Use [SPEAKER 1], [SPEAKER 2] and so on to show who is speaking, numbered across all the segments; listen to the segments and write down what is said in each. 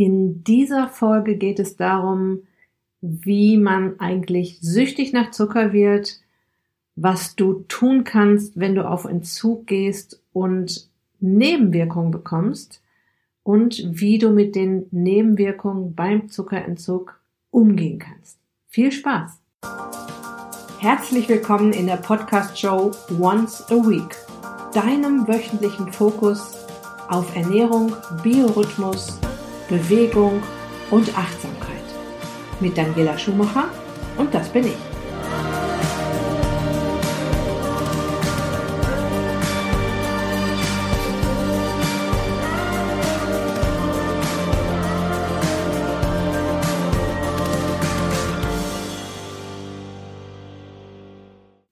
[SPEAKER 1] In dieser Folge geht es darum, wie man eigentlich süchtig nach Zucker wird, was du tun kannst, wenn du auf Entzug gehst und Nebenwirkungen bekommst und wie du mit den Nebenwirkungen beim Zuckerentzug umgehen kannst. Viel Spaß! Herzlich willkommen in der Podcast-Show Once a Week, deinem wöchentlichen Fokus auf Ernährung, Biorhythmus, Bewegung und Achtsamkeit. Mit Daniela Schumacher und das bin ich.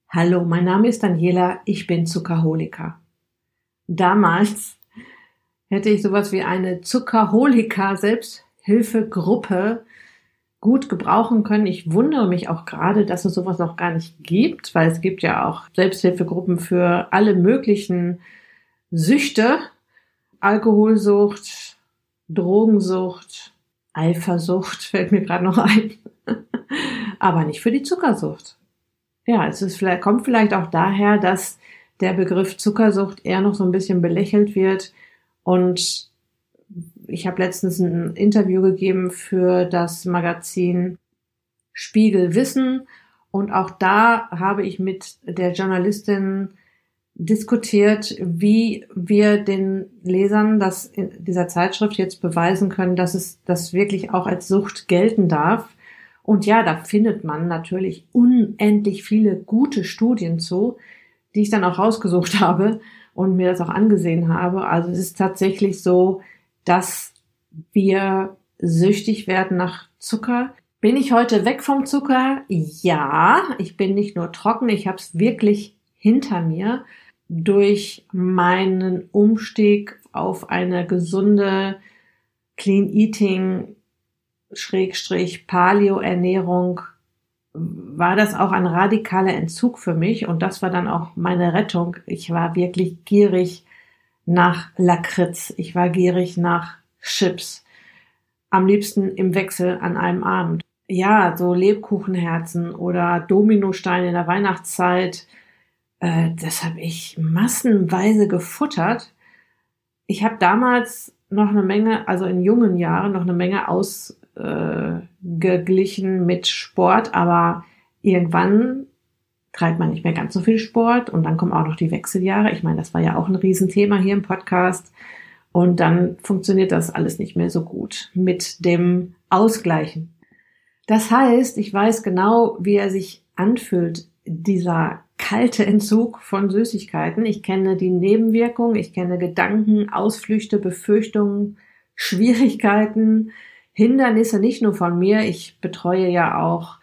[SPEAKER 1] Hallo, mein Name ist Daniela, ich bin Zuckerholiker. Damals hätte ich sowas wie eine Zuckerholika Selbsthilfegruppe gut gebrauchen können. Ich wundere mich auch gerade, dass es sowas noch gar nicht gibt, weil es gibt ja auch Selbsthilfegruppen für alle möglichen Süchte, Alkoholsucht, Drogensucht, Eifersucht fällt mir gerade noch ein, aber nicht für die Zuckersucht. Ja, es ist vielleicht, kommt vielleicht auch daher, dass der Begriff Zuckersucht eher noch so ein bisschen belächelt wird und ich habe letztens ein Interview gegeben für das Magazin Spiegel Wissen und auch da habe ich mit der Journalistin diskutiert, wie wir den Lesern das in dieser Zeitschrift jetzt beweisen können, dass es das wirklich auch als Sucht gelten darf. Und ja, da findet man natürlich unendlich viele gute Studien zu, die ich dann auch rausgesucht habe und mir das auch angesehen habe. Also es ist tatsächlich so, dass wir süchtig werden nach Zucker. Bin ich heute weg vom Zucker? Ja, ich bin nicht nur trocken, ich habe es wirklich hinter mir durch meinen Umstieg auf eine gesunde Clean Eating Schrägstrich Paleo Ernährung war das auch ein radikaler Entzug für mich und das war dann auch meine Rettung. Ich war wirklich gierig nach Lakritz, ich war gierig nach Chips, am liebsten im Wechsel an einem Abend. Ja, so Lebkuchenherzen oder Dominosteine in der Weihnachtszeit, äh, das habe ich massenweise gefuttert. Ich habe damals noch eine Menge, also in jungen Jahren noch eine Menge aus äh, geglichen mit Sport, aber irgendwann treibt man nicht mehr ganz so viel Sport und dann kommen auch noch die Wechseljahre. Ich meine, das war ja auch ein Riesenthema hier im Podcast. Und dann funktioniert das alles nicht mehr so gut mit dem Ausgleichen. Das heißt, ich weiß genau, wie er sich anfühlt, dieser kalte Entzug von Süßigkeiten. Ich kenne die Nebenwirkungen, ich kenne Gedanken, Ausflüchte, Befürchtungen, Schwierigkeiten, Hindernisse nicht nur von mir, ich betreue ja auch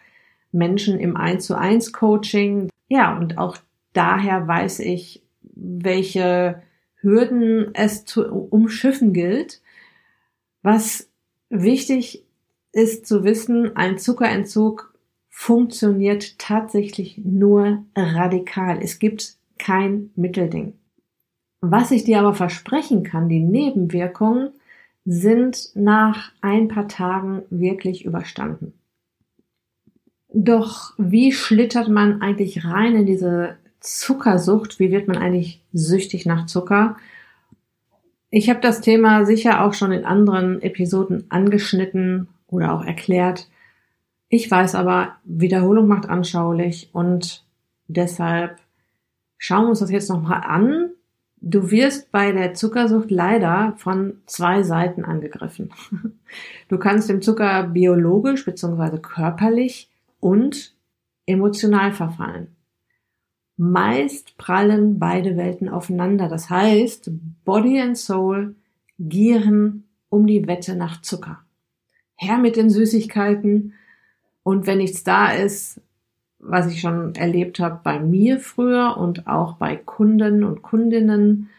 [SPEAKER 1] Menschen im 1 zu 1 Coaching. Ja, und auch daher weiß ich, welche Hürden es zu umschiffen gilt. Was wichtig ist zu wissen, ein Zuckerentzug funktioniert tatsächlich nur radikal. Es gibt kein Mittelding. Was ich dir aber versprechen kann, die Nebenwirkungen sind nach ein paar Tagen wirklich überstanden. Doch wie schlittert man eigentlich rein in diese Zuckersucht? Wie wird man eigentlich süchtig nach Zucker? Ich habe das Thema sicher auch schon in anderen Episoden angeschnitten oder auch erklärt. Ich weiß aber, Wiederholung macht anschaulich und deshalb schauen wir uns das jetzt nochmal an Du wirst bei der Zuckersucht leider von zwei Seiten angegriffen. Du kannst dem Zucker biologisch bzw. körperlich und emotional verfallen. Meist prallen beide Welten aufeinander. Das heißt, Body and Soul gieren um die Wette nach Zucker. Her mit den Süßigkeiten und wenn nichts da ist, was ich schon erlebt habe bei mir früher und auch bei Kunden und Kundinnen,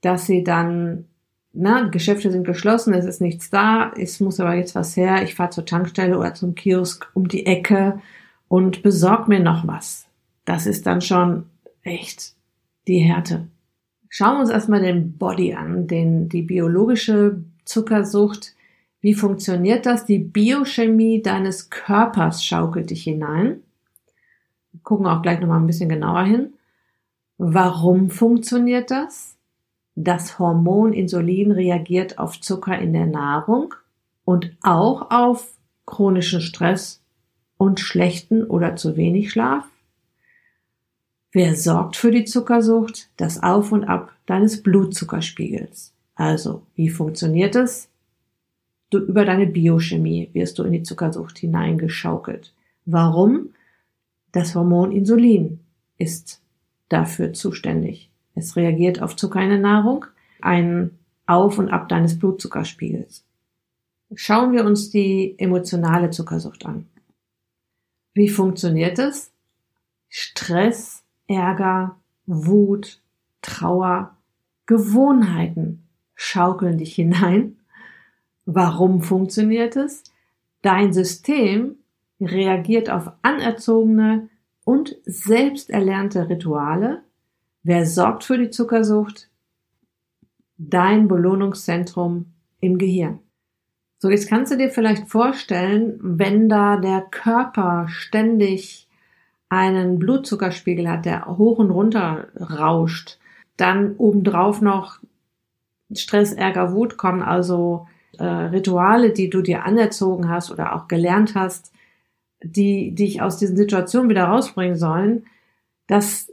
[SPEAKER 1] dass sie dann, na, Geschäfte sind geschlossen, es ist nichts da, es muss aber jetzt was her, ich fahre zur Tankstelle oder zum Kiosk um die Ecke und besorg mir noch was. Das ist dann schon echt die Härte. Schauen wir uns erstmal den Body an, den, die biologische Zuckersucht, Wie funktioniert das? Die Biochemie deines Körpers schaukelt dich hinein. Gucken auch gleich nochmal ein bisschen genauer hin. Warum funktioniert das? Das Hormon Insulin reagiert auf Zucker in der Nahrung und auch auf chronischen Stress und schlechten oder zu wenig Schlaf. Wer sorgt für die Zuckersucht? Das Auf und Ab deines Blutzuckerspiegels. Also, wie funktioniert es? Du, über deine Biochemie wirst du in die Zuckersucht hineingeschaukelt. Warum? Das Hormon Insulin ist dafür zuständig. Es reagiert auf Zucker in der Nahrung, ein Auf und Ab deines Blutzuckerspiegels. Schauen wir uns die emotionale Zuckersucht an. Wie funktioniert es? Stress, Ärger, Wut, Trauer, Gewohnheiten schaukeln dich hinein. Warum funktioniert es? Dein System reagiert auf anerzogene und selbst erlernte Rituale. Wer sorgt für die Zuckersucht? Dein Belohnungszentrum im Gehirn. So, jetzt kannst du dir vielleicht vorstellen, wenn da der Körper ständig einen Blutzuckerspiegel hat, der hoch und runter rauscht, dann obendrauf noch Stress, Ärger, Wut kommen, also äh, Rituale, die du dir anerzogen hast oder auch gelernt hast, die dich aus diesen Situationen wieder rausbringen sollen, dass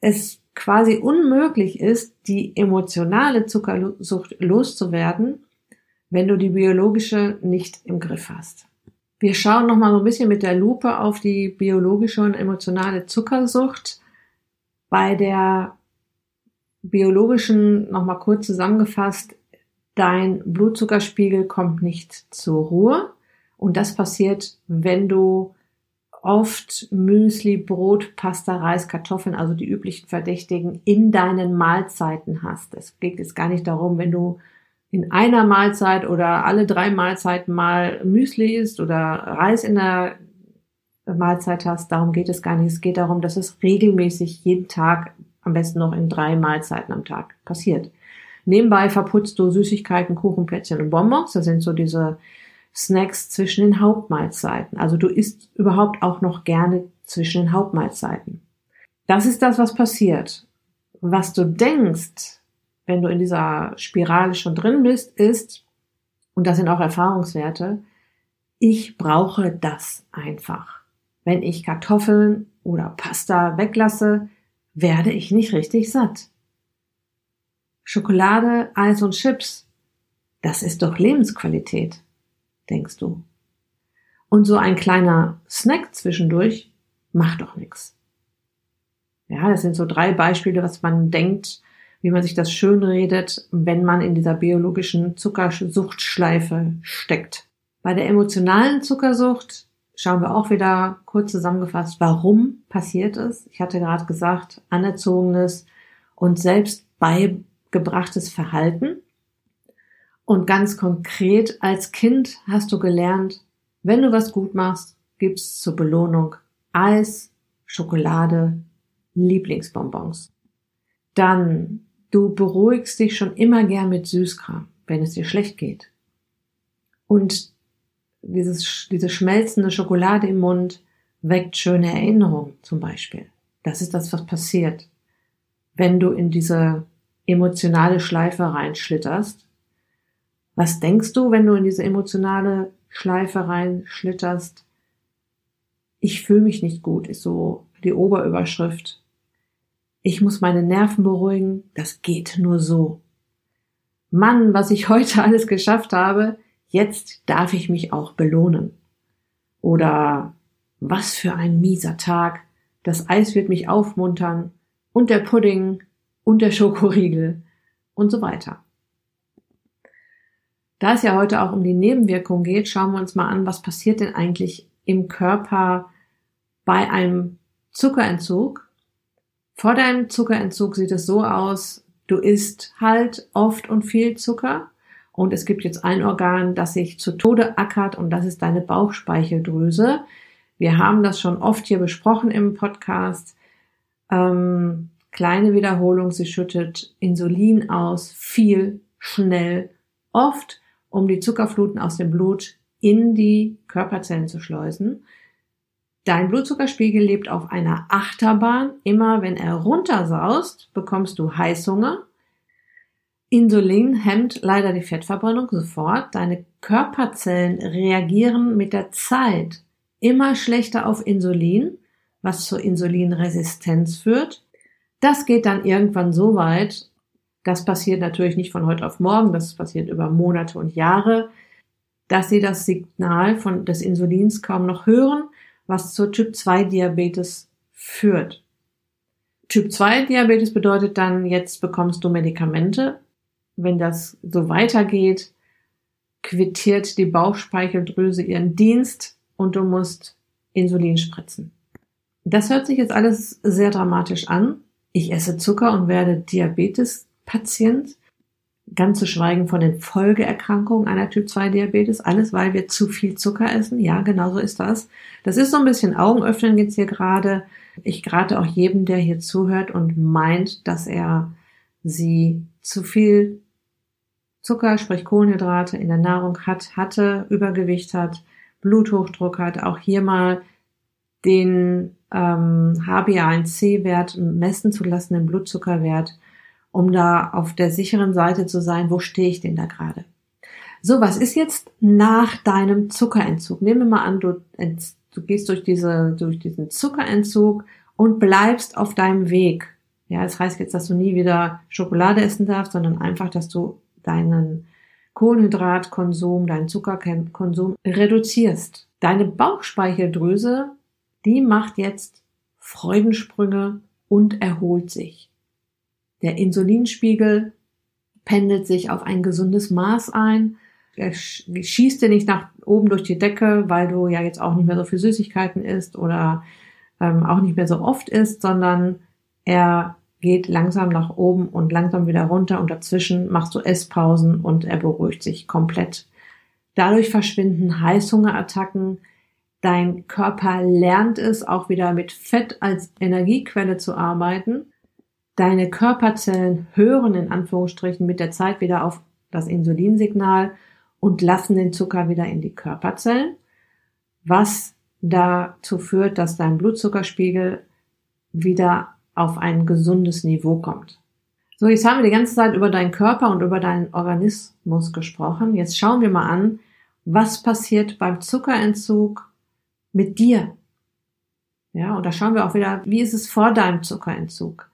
[SPEAKER 1] es quasi unmöglich ist, die emotionale Zuckersucht loszuwerden, wenn du die biologische nicht im Griff hast. Wir schauen noch mal so ein bisschen mit der Lupe auf die biologische und emotionale Zuckersucht. Bei der biologischen noch mal kurz zusammengefasst, dein Blutzuckerspiegel kommt nicht zur Ruhe und das passiert, wenn du oft Müsli, Brot, Pasta, Reis, Kartoffeln, also die üblichen Verdächtigen in deinen Mahlzeiten hast. Es geht jetzt gar nicht darum, wenn du in einer Mahlzeit oder alle drei Mahlzeiten mal Müsli isst oder Reis in der Mahlzeit hast, darum geht es gar nicht. Es geht darum, dass es regelmäßig jeden Tag, am besten noch in drei Mahlzeiten am Tag passiert. Nebenbei verputzt du Süßigkeiten, Kuchen, Plätzchen und Bonbons. Das sind so diese Snacks zwischen den Hauptmahlzeiten. Also du isst überhaupt auch noch gerne zwischen den Hauptmahlzeiten. Das ist das, was passiert. Was du denkst, wenn du in dieser Spirale schon drin bist, ist, und das sind auch Erfahrungswerte, ich brauche das einfach. Wenn ich Kartoffeln oder Pasta weglasse, werde ich nicht richtig satt. Schokolade, Eis und Chips, das ist doch Lebensqualität, denkst du. Und so ein kleiner Snack zwischendurch macht doch nichts. Ja, das sind so drei Beispiele, was man denkt, wie man sich das schön redet, wenn man in dieser biologischen Zuckersuchtschleife steckt. Bei der emotionalen Zuckersucht schauen wir auch wieder kurz zusammengefasst, warum passiert es. Ich hatte gerade gesagt, anerzogenes und selbst beigebrachtes Verhalten. Und ganz konkret, als Kind hast du gelernt, wenn du was gut machst, gibt's zur Belohnung Eis, Schokolade, Lieblingsbonbons. Dann Du beruhigst dich schon immer gern mit Süßkram, wenn es dir schlecht geht. Und dieses, diese schmelzende Schokolade im Mund weckt schöne Erinnerungen zum Beispiel. Das ist das, was passiert, wenn du in diese emotionale Schleife reinschlitterst. Was denkst du, wenn du in diese emotionale Schleife reinschlitterst? Ich fühle mich nicht gut, ist so die Oberüberschrift ich muss meine Nerven beruhigen, das geht nur so. Mann, was ich heute alles geschafft habe, jetzt darf ich mich auch belohnen. Oder was für ein mieser Tag, das Eis wird mich aufmuntern und der Pudding und der Schokoriegel und so weiter. Da es ja heute auch um die Nebenwirkungen geht, schauen wir uns mal an, was passiert denn eigentlich im Körper bei einem Zuckerentzug vor deinem Zuckerentzug sieht es so aus, du isst halt oft und viel Zucker und es gibt jetzt ein Organ, das sich zu Tode ackert und das ist deine Bauchspeicheldrüse. Wir haben das schon oft hier besprochen im Podcast. Ähm, kleine Wiederholung, sie schüttet Insulin aus, viel, schnell, oft um die Zuckerfluten aus dem Blut in die Körperzellen zu schleusen. Dein Blutzuckerspiegel lebt auf einer Achterbahn. Immer wenn er runtersaust, bekommst du Heißhunger. Insulin hemmt leider die Fettverbrennung sofort. Deine Körperzellen reagieren mit der Zeit immer schlechter auf Insulin, was zur Insulinresistenz führt. Das geht dann irgendwann so weit, das passiert natürlich nicht von heute auf morgen, das passiert über Monate und Jahre, dass sie das Signal von des Insulins kaum noch hören, was zur Typ 2 Diabetes führt. Typ 2 Diabetes bedeutet dann, jetzt bekommst du Medikamente. Wenn das so weitergeht, quittiert die Bauchspeicheldrüse ihren Dienst und du musst Insulin spritzen. Das hört sich jetzt alles sehr dramatisch an. Ich esse Zucker und werde Diabetes Patient, ganz zu schweigen von den Folgeerkrankungen einer Typ-2-Diabetes, alles weil wir zu viel Zucker essen. Ja, genau so ist das. Das ist so ein bisschen Augenöffnen jetzt hier gerade. Ich rate auch jedem, der hier zuhört und meint, dass er sie zu viel Zucker, sprich Kohlenhydrate in der Nahrung hat, hatte, Übergewicht hat, Bluthochdruck hat, auch hier mal den ähm, HbA1c-Wert messen zu lassen, den Blutzuckerwert um da auf der sicheren Seite zu sein, wo stehe ich denn da gerade? So, was ist jetzt nach deinem Zuckerentzug? Nehmen wir mal an, du, du gehst durch, diese, durch diesen Zuckerentzug und bleibst auf deinem Weg. Ja, das heißt jetzt, dass du nie wieder Schokolade essen darfst, sondern einfach, dass du deinen Kohlenhydratkonsum, deinen Zuckerkonsum reduzierst. Deine Bauchspeicheldrüse, die macht jetzt Freudensprünge und erholt sich. Der Insulinspiegel pendelt sich auf ein gesundes Maß ein. Er schießt dir nicht nach oben durch die Decke, weil du ja jetzt auch nicht mehr so viel Süßigkeiten isst oder ähm, auch nicht mehr so oft isst, sondern er geht langsam nach oben und langsam wieder runter und dazwischen machst du Esspausen und er beruhigt sich komplett. Dadurch verschwinden Heißhungerattacken. Dein Körper lernt es auch wieder mit Fett als Energiequelle zu arbeiten Deine Körperzellen hören in Anführungsstrichen mit der Zeit wieder auf das Insulinsignal und lassen den Zucker wieder in die Körperzellen, was dazu führt, dass dein Blutzuckerspiegel wieder auf ein gesundes Niveau kommt. So, jetzt haben wir die ganze Zeit über deinen Körper und über deinen Organismus gesprochen. Jetzt schauen wir mal an, was passiert beim Zuckerentzug mit dir. Ja, und da schauen wir auch wieder, wie ist es vor deinem Zuckerentzug?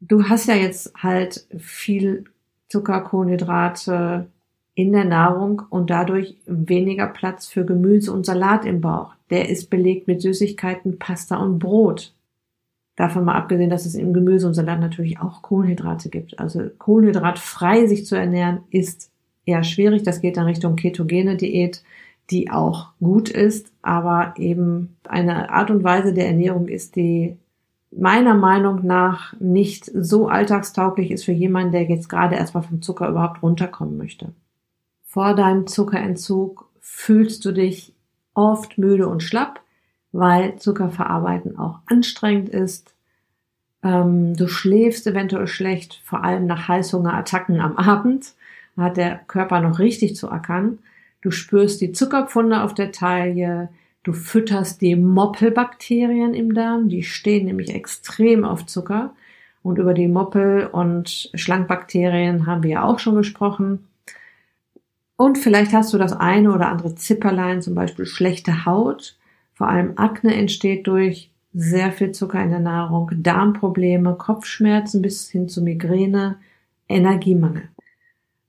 [SPEAKER 1] Du hast ja jetzt halt viel Zucker, Kohlenhydrate in der Nahrung und dadurch weniger Platz für Gemüse und Salat im Bauch. Der ist belegt mit Süßigkeiten, Pasta und Brot. Davon mal abgesehen, dass es im Gemüse und Salat natürlich auch Kohlenhydrate gibt. Also kohlenhydratfrei sich zu ernähren ist eher schwierig. Das geht dann Richtung ketogene Diät, die auch gut ist, aber eben eine Art und Weise der Ernährung ist, die meiner Meinung nach nicht so alltagstauglich ist für jemanden, der jetzt gerade erstmal vom Zucker überhaupt runterkommen möchte. Vor deinem Zuckerentzug fühlst du dich oft müde und schlapp, weil Zucker verarbeiten auch anstrengend ist. Ähm, du schläfst eventuell schlecht, vor allem nach Heißhungerattacken am Abend. Da hat der Körper noch richtig zu ackern. Du spürst die Zuckerpfunde auf der Taille, Du fütterst die Moppelbakterien im Darm, die stehen nämlich extrem auf Zucker. Und über die Moppel- und Schlankbakterien haben wir ja auch schon gesprochen. Und vielleicht hast du das eine oder andere Zipperlein, zum Beispiel schlechte Haut. Vor allem Akne entsteht durch sehr viel Zucker in der Nahrung, Darmprobleme, Kopfschmerzen bis hin zu Migräne, Energiemangel.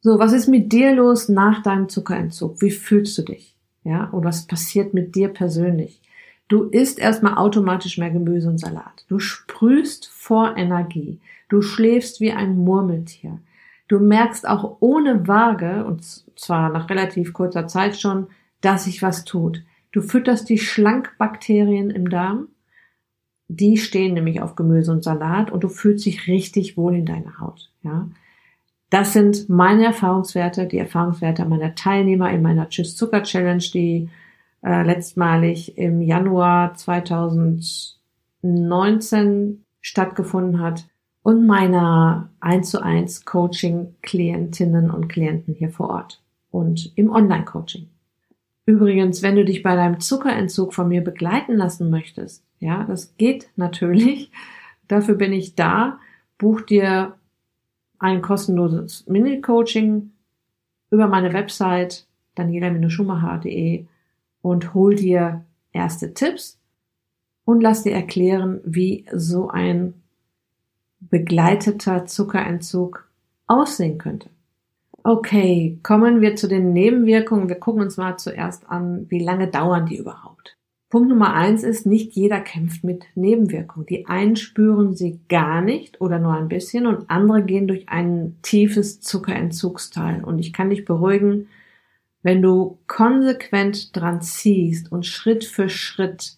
[SPEAKER 1] So, was ist mit dir los nach deinem Zuckerentzug? Wie fühlst du dich? Ja, und was passiert mit dir persönlich? Du isst erstmal automatisch mehr Gemüse und Salat. Du sprühst vor Energie. Du schläfst wie ein Murmeltier. Du merkst auch ohne Waage, und zwar nach relativ kurzer Zeit schon, dass sich was tut. Du fütterst die Schlankbakterien im Darm. Die stehen nämlich auf Gemüse und Salat und du fühlst dich richtig wohl in deiner Haut. Ja. Das sind meine Erfahrungswerte, die Erfahrungswerte meiner Teilnehmer in meiner Tschüss Zucker Challenge, die äh, letztmalig im Januar 2019 stattgefunden hat und meiner 1 zu 1 Coaching Klientinnen und Klienten hier vor Ort. und im Online-Coaching. Übrigens, wenn du dich bei deinem Zuckerentzug von mir begleiten lassen möchtest, ja, das geht natürlich. Dafür bin ich da. Buch dir ein kostenloses Mini-Coaching über meine Website daniela-schumacher.de und hol dir erste Tipps und lass dir erklären, wie so ein begleiteter Zuckerentzug aussehen könnte. Okay, kommen wir zu den Nebenwirkungen. Wir gucken uns mal zuerst an, wie lange dauern die überhaupt. Punkt Nummer eins ist, nicht jeder kämpft mit Nebenwirkungen. Die einen spüren sie gar nicht oder nur ein bisschen und andere gehen durch ein tiefes Zuckerentzugsteil. Und ich kann dich beruhigen, wenn du konsequent dran ziehst und Schritt für Schritt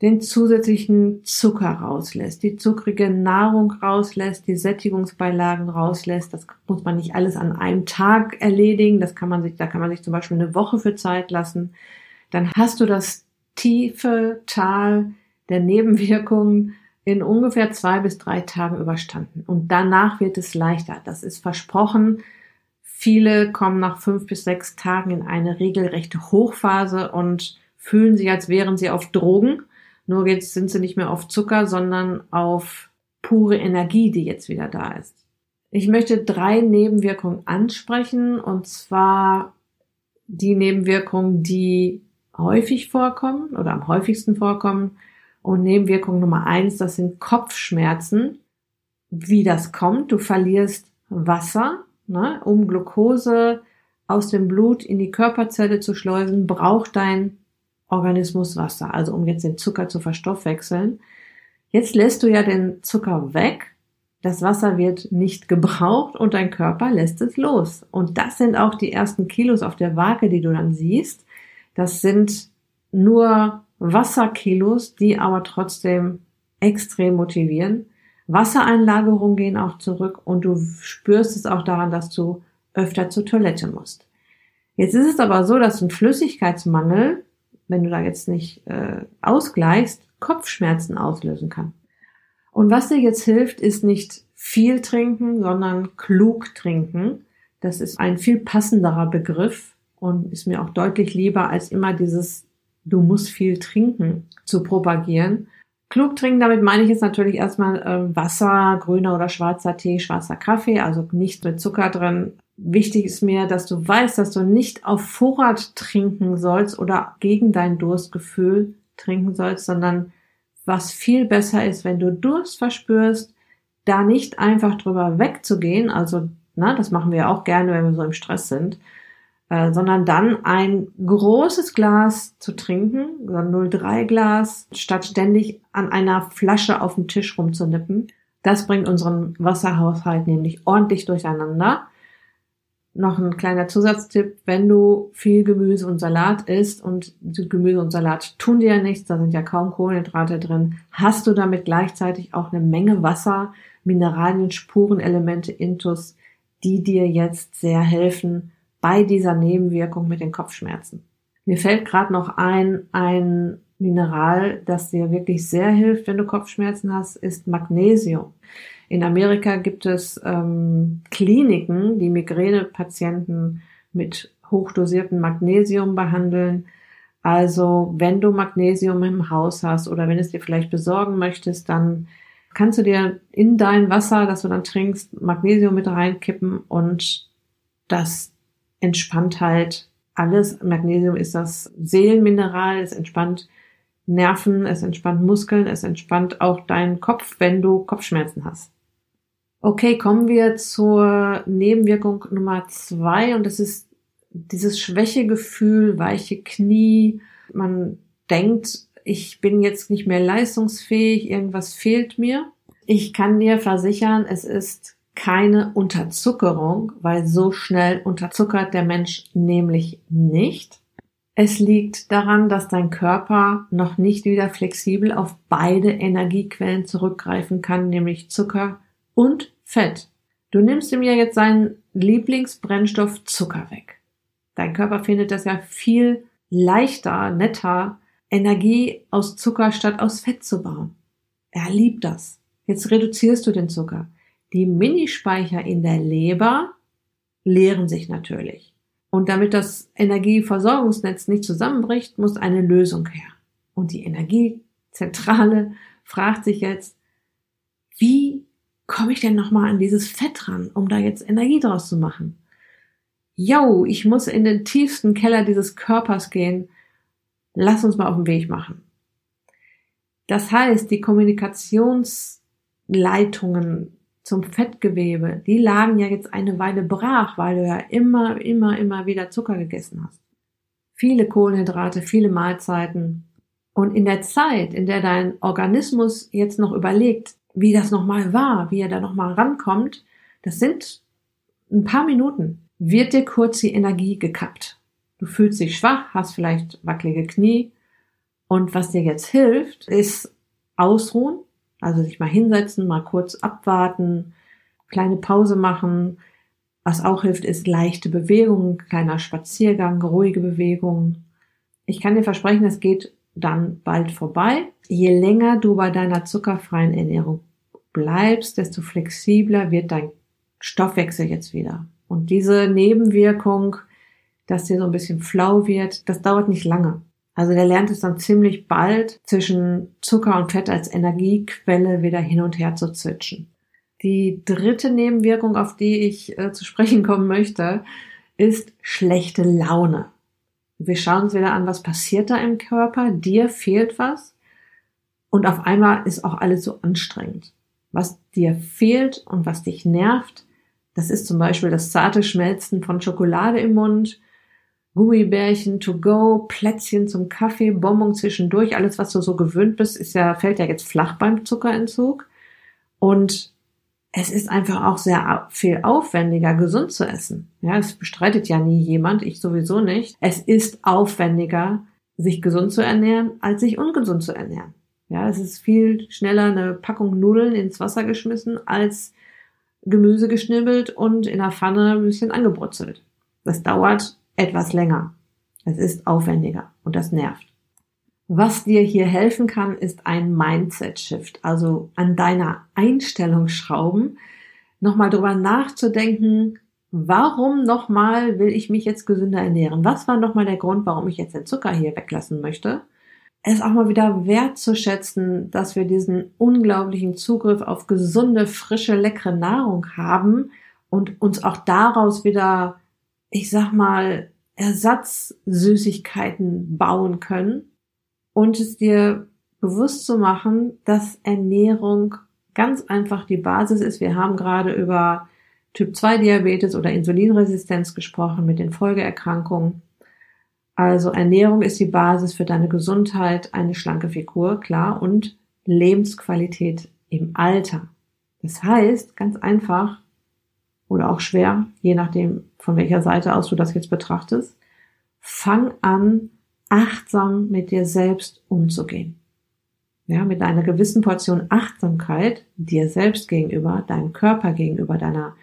[SPEAKER 1] den zusätzlichen Zucker rauslässt, die zuckrige Nahrung rauslässt, die Sättigungsbeilagen rauslässt. Das muss man nicht alles an einem Tag erledigen. Das kann man sich, da kann man sich zum Beispiel eine Woche für Zeit lassen. Dann hast du das tiefe Tal der Nebenwirkungen in ungefähr zwei bis drei Tagen überstanden. Und danach wird es leichter. Das ist versprochen. Viele kommen nach fünf bis sechs Tagen in eine regelrechte Hochphase und fühlen sich, als wären sie auf Drogen nur jetzt sind sie nicht mehr auf Zucker, sondern auf pure Energie, die jetzt wieder da ist. Ich möchte drei Nebenwirkungen ansprechen, und zwar die Nebenwirkungen, die häufig vorkommen oder am häufigsten vorkommen. Und Nebenwirkung Nummer eins, das sind Kopfschmerzen. Wie das kommt, du verlierst Wasser, ne, um Glucose aus dem Blut in die Körperzelle zu schleusen, braucht dein Organismus Wasser, also um jetzt den Zucker zu verstoffwechseln. Jetzt lässt du ja den Zucker weg, das Wasser wird nicht gebraucht und dein Körper lässt es los. Und das sind auch die ersten Kilos auf der Waage, die du dann siehst. Das sind nur Wasserkilos, die aber trotzdem extrem motivieren. Wassereinlagerungen gehen auch zurück und du spürst es auch daran, dass du öfter zur Toilette musst. Jetzt ist es aber so, dass ein Flüssigkeitsmangel wenn du da jetzt nicht äh, ausgleichst, Kopfschmerzen auslösen kann. Und was dir jetzt hilft, ist nicht viel trinken, sondern klug trinken. Das ist ein viel passenderer Begriff und ist mir auch deutlich lieber, als immer dieses Du musst viel trinken zu propagieren. Klug trinken, damit meine ich jetzt natürlich erstmal äh, Wasser, grüner oder schwarzer Tee, schwarzer Kaffee, also nicht mit Zucker drin, Wichtig ist mir, dass du weißt, dass du nicht auf Vorrat trinken sollst oder gegen dein Durstgefühl trinken sollst, sondern was viel besser ist, wenn du Durst verspürst, da nicht einfach drüber wegzugehen, also na, das machen wir auch gerne, wenn wir so im Stress sind, äh, sondern dann ein großes Glas zu trinken, so ein 0,3 Glas, statt ständig an einer Flasche auf dem Tisch rumzunippen. Das bringt unseren Wasserhaushalt nämlich ordentlich durcheinander noch ein kleiner Zusatztipp, wenn du viel Gemüse und Salat isst und Gemüse und Salat tun dir ja nichts, da sind ja kaum Kohlenhydrate drin, hast du damit gleichzeitig auch eine Menge Wasser, Mineralien, Spurenelemente, Intus, die dir jetzt sehr helfen bei dieser Nebenwirkung mit den Kopfschmerzen. Mir fällt gerade noch ein, ein Mineral, das dir wirklich sehr hilft, wenn du Kopfschmerzen hast, ist Magnesium. In Amerika gibt es ähm, Kliniken, die Migränepatienten mit hochdosiertem Magnesium behandeln. Also wenn du Magnesium im Haus hast oder wenn es dir vielleicht besorgen möchtest, dann kannst du dir in dein Wasser, das du dann trinkst, Magnesium mit reinkippen und das entspannt halt alles. Magnesium ist das Seelenmineral, es entspannt Nerven, es entspannt Muskeln, es entspannt auch deinen Kopf, wenn du Kopfschmerzen hast. Okay, kommen wir zur Nebenwirkung Nummer zwei und das ist dieses Schwächegefühl, weiche Knie. Man denkt, ich bin jetzt nicht mehr leistungsfähig, irgendwas fehlt mir. Ich kann dir versichern, es ist keine Unterzuckerung, weil so schnell unterzuckert der Mensch nämlich nicht. Es liegt daran, dass dein Körper noch nicht wieder flexibel auf beide Energiequellen zurückgreifen kann, nämlich Zucker und Fett. Du nimmst ihm ja jetzt seinen Lieblingsbrennstoff Zucker weg. Dein Körper findet das ja viel leichter, netter, Energie aus Zucker statt aus Fett zu bauen. Er liebt das. Jetzt reduzierst du den Zucker. Die Minispeicher in der Leber leeren sich natürlich. Und damit das Energieversorgungsnetz nicht zusammenbricht, muss eine Lösung her. Und die Energiezentrale fragt sich jetzt, wie komme ich denn nochmal an dieses Fett ran, um da jetzt Energie draus zu machen? Yo, ich muss in den tiefsten Keller dieses Körpers gehen. Lass uns mal auf den Weg machen. Das heißt, die Kommunikationsleitungen zum Fettgewebe, die lagen ja jetzt eine Weile brach, weil du ja immer, immer, immer wieder Zucker gegessen hast. Viele Kohlenhydrate, viele Mahlzeiten. Und in der Zeit, in der dein Organismus jetzt noch überlegt, wie das nochmal war, wie er da nochmal rankommt, das sind ein paar Minuten, wird dir kurz die Energie gekappt. Du fühlst dich schwach, hast vielleicht wackelige Knie. Und was dir jetzt hilft, ist ausruhen, also sich mal hinsetzen, mal kurz abwarten, kleine Pause machen. Was auch hilft, ist leichte Bewegungen, kleiner Spaziergang, ruhige Bewegungen. Ich kann dir versprechen, es geht dann bald vorbei. Je länger du bei deiner zuckerfreien Ernährung bleibst, desto flexibler wird dein Stoffwechsel jetzt wieder. Und diese Nebenwirkung, dass dir so ein bisschen flau wird, das dauert nicht lange. Also der lernt es dann ziemlich bald zwischen Zucker und Fett als Energiequelle wieder hin und her zu zwitschen. Die dritte Nebenwirkung, auf die ich äh, zu sprechen kommen möchte, ist schlechte Laune. Wir schauen uns wieder an, was passiert da im Körper. Dir fehlt was. Und auf einmal ist auch alles so anstrengend. Was dir fehlt und was dich nervt, das ist zum Beispiel das zarte Schmelzen von Schokolade im Mund, Gummibärchen to go, Plätzchen zum Kaffee, Bonbon zwischendurch, alles was du so gewöhnt bist, ist ja, fällt ja jetzt flach beim Zuckerentzug. Und es ist einfach auch sehr viel aufwendiger, gesund zu essen. Ja, es bestreitet ja nie jemand, ich sowieso nicht. Es ist aufwendiger, sich gesund zu ernähren, als sich ungesund zu ernähren. Ja, es ist viel schneller eine Packung Nudeln ins Wasser geschmissen, als Gemüse geschnibbelt und in der Pfanne ein bisschen angebrutzelt. Das dauert etwas länger. Es ist aufwendiger und das nervt. Was dir hier helfen kann, ist ein Mindset-Shift, also an deiner Einstellung schrauben, nochmal drüber nachzudenken, warum nochmal will ich mich jetzt gesünder ernähren? Was war nochmal der Grund, warum ich jetzt den Zucker hier weglassen möchte? Es auch mal wieder wertzuschätzen, dass wir diesen unglaublichen Zugriff auf gesunde, frische, leckere Nahrung haben und uns auch daraus wieder, ich sag mal, Ersatzsüßigkeiten bauen können und es dir bewusst zu machen, dass Ernährung ganz einfach die Basis ist. Wir haben gerade über Typ 2 Diabetes oder Insulinresistenz gesprochen mit den Folgeerkrankungen. Also Ernährung ist die Basis für deine Gesundheit, eine schlanke Figur, klar, und Lebensqualität im Alter. Das heißt, ganz einfach oder auch schwer, je nachdem, von welcher Seite aus du das jetzt betrachtest, fang an, achtsam mit dir selbst umzugehen. Ja, mit einer gewissen Portion Achtsamkeit dir selbst gegenüber, deinem Körper gegenüber, deiner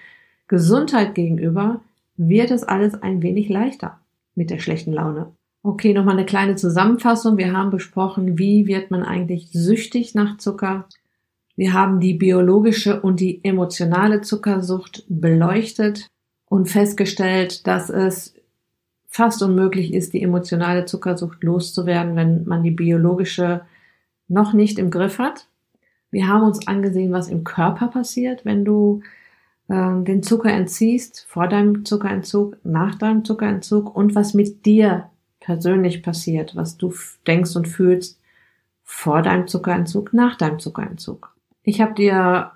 [SPEAKER 1] Gesundheit gegenüber, wird es alles ein wenig leichter mit der schlechten Laune. Okay, nochmal eine kleine Zusammenfassung. Wir haben besprochen, wie wird man eigentlich süchtig nach Zucker. Wir haben die biologische und die emotionale Zuckersucht beleuchtet und festgestellt, dass es fast unmöglich ist, die emotionale Zuckersucht loszuwerden, wenn man die biologische noch nicht im Griff hat. Wir haben uns angesehen, was im Körper passiert, wenn du äh, den Zucker entziehst, vor deinem Zuckerentzug, nach deinem Zuckerentzug und was mit dir persönlich passiert, was du denkst und fühlst vor deinem Zuckerentzug, nach deinem Zuckerentzug. Ich habe dir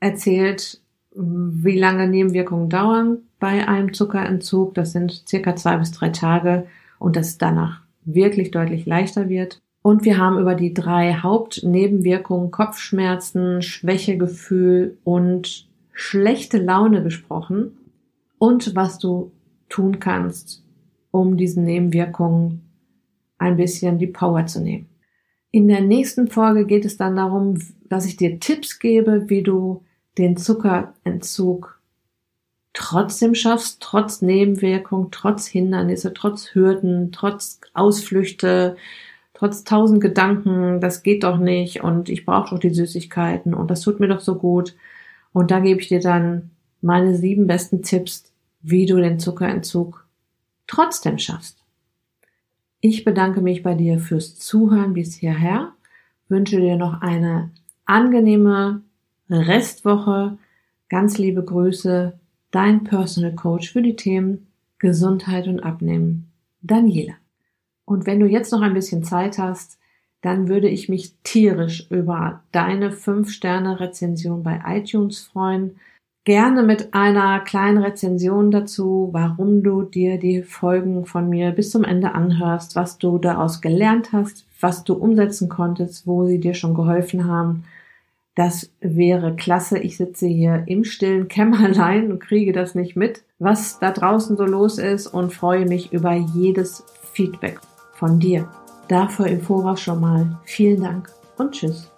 [SPEAKER 1] erzählt, wie lange Nebenwirkungen dauern bei einem Zuckerentzug. Das sind circa zwei bis drei Tage und das danach wirklich deutlich leichter wird. Und wir haben über die drei Hauptnebenwirkungen Kopfschmerzen, Schwächegefühl und schlechte Laune gesprochen und was du tun kannst, um diesen Nebenwirkungen ein bisschen die Power zu nehmen. In der nächsten Folge geht es dann darum, dass ich dir Tipps gebe, wie du den Zuckerentzug trotzdem schaffst, trotz Nebenwirkung, trotz Hindernisse, trotz Hürden, trotz Ausflüchte, trotz tausend Gedanken, das geht doch nicht und ich brauche doch die Süßigkeiten und das tut mir doch so gut. Und da gebe ich dir dann meine sieben besten Tipps, wie du den Zuckerentzug trotzdem schaffst. Ich bedanke mich bei dir fürs Zuhören bis hierher, wünsche dir noch eine angenehme Restwoche. Ganz liebe Grüße, dein Personal Coach für die Themen Gesundheit und Abnehmen, Daniela. Und wenn du jetzt noch ein bisschen Zeit hast, dann würde ich mich tierisch über deine 5-Sterne-Rezension bei iTunes freuen gerne mit einer kleinen Rezension dazu, warum du dir die Folgen von mir bis zum Ende anhörst, was du daraus gelernt hast, was du umsetzen konntest, wo sie dir schon geholfen haben. Das wäre klasse. Ich sitze hier im stillen Kämmerlein und kriege das nicht mit, was da draußen so los ist und freue mich über jedes Feedback von dir. Dafür im Voraus schon mal vielen Dank und tschüss.